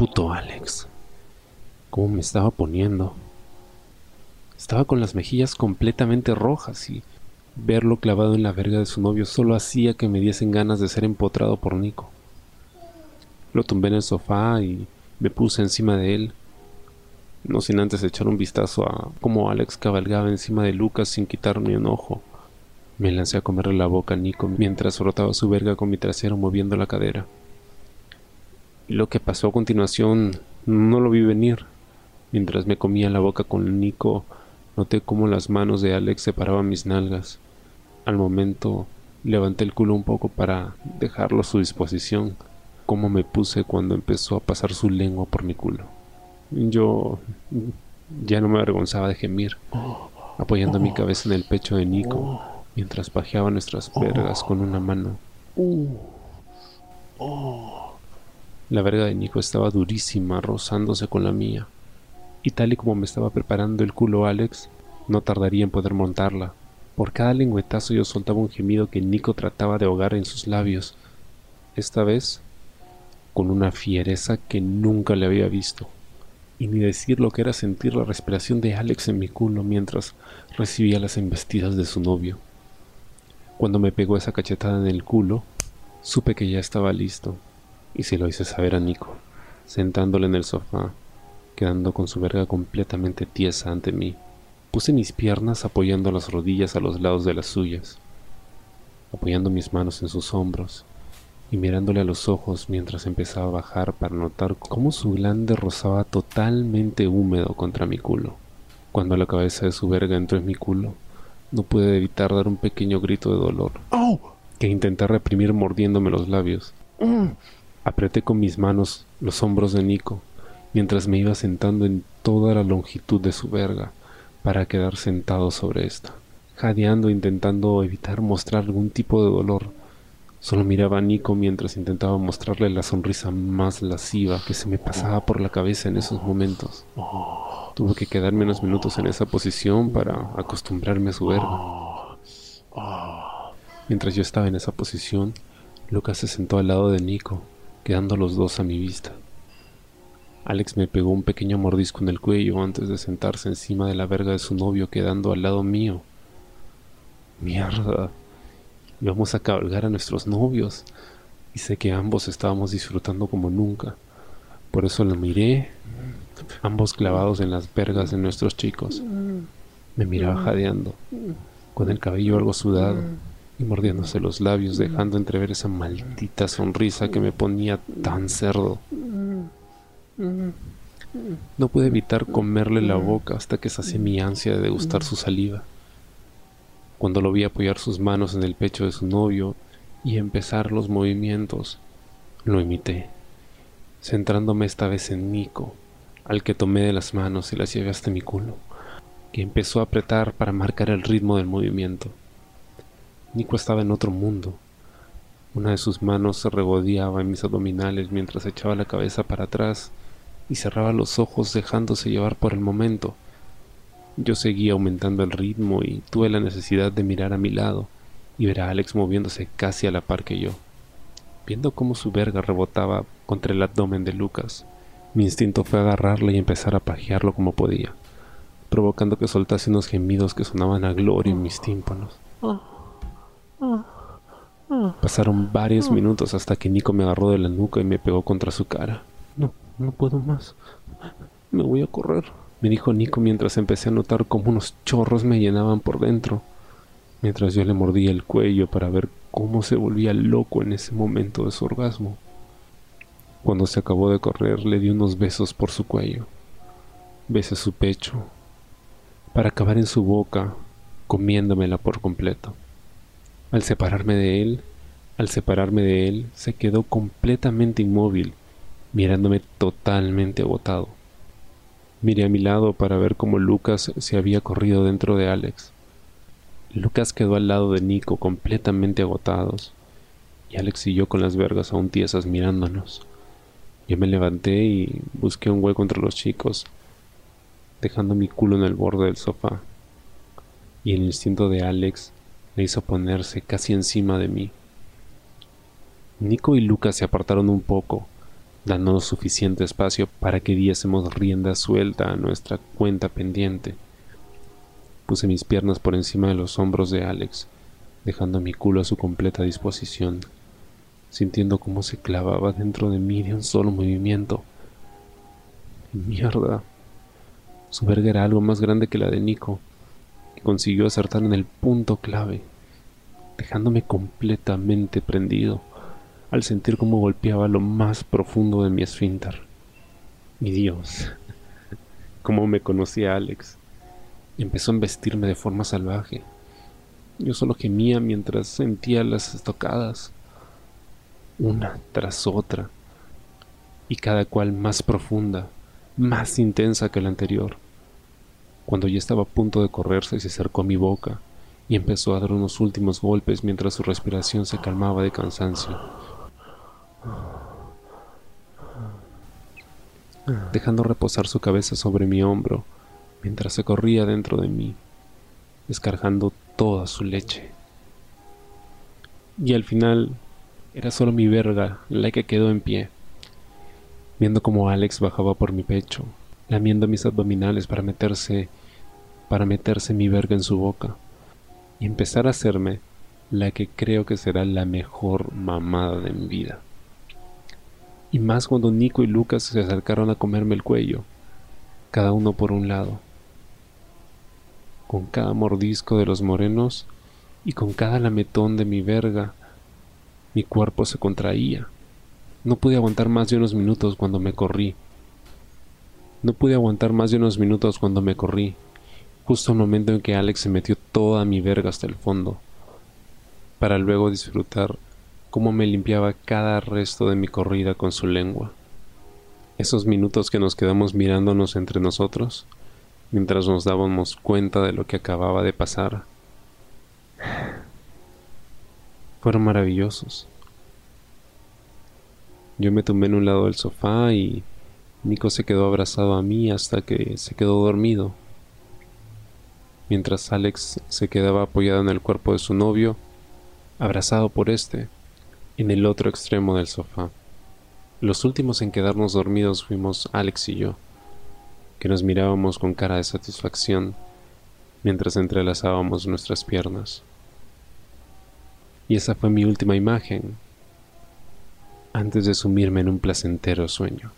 Puto Alex. ¿Cómo me estaba poniendo? Estaba con las mejillas completamente rojas y verlo clavado en la verga de su novio solo hacía que me diesen ganas de ser empotrado por Nico. Lo tumbé en el sofá y me puse encima de él, no sin antes echar un vistazo a cómo Alex cabalgaba encima de Lucas sin quitarme un ojo. Me lancé a comerle la boca a Nico mientras frotaba su verga con mi trasero moviendo la cadera. Lo que pasó a continuación no lo vi venir. Mientras me comía la boca con Nico, noté cómo las manos de Alex separaban mis nalgas. Al momento levanté el culo un poco para dejarlo a su disposición. Cómo me puse cuando empezó a pasar su lengua por mi culo. Yo ya no me avergonzaba de gemir, apoyando mi cabeza en el pecho de Nico mientras pajeaba nuestras vergas con una mano. La verga de Nico estaba durísima, rozándose con la mía, y tal y como me estaba preparando el culo Alex, no tardaría en poder montarla. Por cada lengüetazo yo soltaba un gemido que Nico trataba de ahogar en sus labios, esta vez con una fiereza que nunca le había visto y ni decir lo que era sentir la respiración de Alex en mi culo mientras recibía las embestidas de su novio. Cuando me pegó esa cachetada en el culo, supe que ya estaba listo, y se lo hice saber a Nico, sentándole en el sofá, quedando con su verga completamente tiesa ante mí. Puse mis piernas apoyando las rodillas a los lados de las suyas, apoyando mis manos en sus hombros y mirándole a los ojos mientras empezaba a bajar para notar cómo su glande rozaba totalmente húmedo contra mi culo. Cuando la cabeza de su verga entró en mi culo, no pude evitar dar un pequeño grito de dolor, que intenté reprimir mordiéndome los labios. Apreté con mis manos los hombros de Nico, mientras me iba sentando en toda la longitud de su verga, para quedar sentado sobre esta, jadeando intentando evitar mostrar algún tipo de dolor. Solo miraba a Nico mientras intentaba mostrarle la sonrisa más lasciva que se me pasaba por la cabeza en esos momentos. Tuve que quedarme unos minutos en esa posición para acostumbrarme a su verga. Mientras yo estaba en esa posición, Lucas se sentó al lado de Nico, quedando los dos a mi vista. Alex me pegó un pequeño mordisco en el cuello antes de sentarse encima de la verga de su novio quedando al lado mío. Mierda. Íbamos a cabalgar a nuestros novios y sé que ambos estábamos disfrutando como nunca. Por eso lo miré, ambos clavados en las vergas de nuestros chicos. Me miraba jadeando, con el cabello algo sudado y mordiéndose los labios, dejando entrever esa maldita sonrisa que me ponía tan cerdo. No pude evitar comerle la boca hasta que sacié mi ansia de degustar su saliva. Cuando lo vi apoyar sus manos en el pecho de su novio y empezar los movimientos, lo imité, centrándome esta vez en Nico, al que tomé de las manos y las llevé hasta mi culo, que empezó a apretar para marcar el ritmo del movimiento. Nico estaba en otro mundo. Una de sus manos se regodeaba en mis abdominales mientras echaba la cabeza para atrás y cerraba los ojos dejándose llevar por el momento. Yo seguía aumentando el ritmo y tuve la necesidad de mirar a mi lado y ver a Alex moviéndose casi a la par que yo. Viendo cómo su verga rebotaba contra el abdomen de Lucas, mi instinto fue agarrarle y empezar a pajearlo como podía, provocando que soltase unos gemidos que sonaban a gloria en mis tímpanos. Pasaron varios minutos hasta que Nico me agarró de la nuca y me pegó contra su cara. No, no puedo más. Me voy a correr, me dijo Nico mientras empecé a notar cómo unos chorros me llenaban por dentro, mientras yo le mordía el cuello para ver cómo se volvía loco en ese momento de su orgasmo. Cuando se acabó de correr, le di unos besos por su cuello. Besé su pecho, para acabar en su boca, comiéndomela por completo. Al separarme de él, al separarme de él, se quedó completamente inmóvil, mirándome totalmente agotado. Miré a mi lado para ver cómo Lucas se había corrido dentro de Alex. Lucas quedó al lado de Nico completamente agotados, y Alex y yo con las vergas aún tiesas mirándonos. Yo me levanté y busqué un hueco entre los chicos, dejando mi culo en el borde del sofá, y el instinto de Alex me hizo ponerse casi encima de mí. Nico y Lucas se apartaron un poco, dándonos suficiente espacio para que diésemos rienda suelta a nuestra cuenta pendiente. Puse mis piernas por encima de los hombros de Alex, dejando mi culo a su completa disposición, sintiendo cómo se clavaba dentro de mí de un solo movimiento. Mierda. Su verga era algo más grande que la de Nico, que consiguió acertar en el punto clave, dejándome completamente prendido al sentir cómo golpeaba lo más profundo de mi esfínter. Mi Dios, cómo me conocía Alex. Empezó a embestirme de forma salvaje. Yo solo gemía mientras sentía las estocadas, una tras otra, y cada cual más profunda, más intensa que la anterior. Cuando ya estaba a punto de correrse, se acercó a mi boca y empezó a dar unos últimos golpes mientras su respiración se calmaba de cansancio dejando reposar su cabeza sobre mi hombro mientras se corría dentro de mí, descargando toda su leche. Y al final era solo mi verga la que quedó en pie, viendo como Alex bajaba por mi pecho, lamiendo mis abdominales para meterse para meterse mi verga en su boca y empezar a hacerme la que creo que será la mejor mamada de mi vida y más cuando Nico y Lucas se acercaron a comerme el cuello, cada uno por un lado. Con cada mordisco de los morenos y con cada lametón de mi verga, mi cuerpo se contraía. No pude aguantar más de unos minutos cuando me corrí. No pude aguantar más de unos minutos cuando me corrí, justo el momento en que Alex se metió toda mi verga hasta el fondo, para luego disfrutar cómo me limpiaba cada resto de mi corrida con su lengua. Esos minutos que nos quedamos mirándonos entre nosotros, mientras nos dábamos cuenta de lo que acababa de pasar, fueron maravillosos. Yo me tumbé en un lado del sofá y Nico se quedó abrazado a mí hasta que se quedó dormido, mientras Alex se quedaba apoyado en el cuerpo de su novio, abrazado por este en el otro extremo del sofá. Los últimos en quedarnos dormidos fuimos Alex y yo, que nos mirábamos con cara de satisfacción mientras entrelazábamos nuestras piernas. Y esa fue mi última imagen antes de sumirme en un placentero sueño.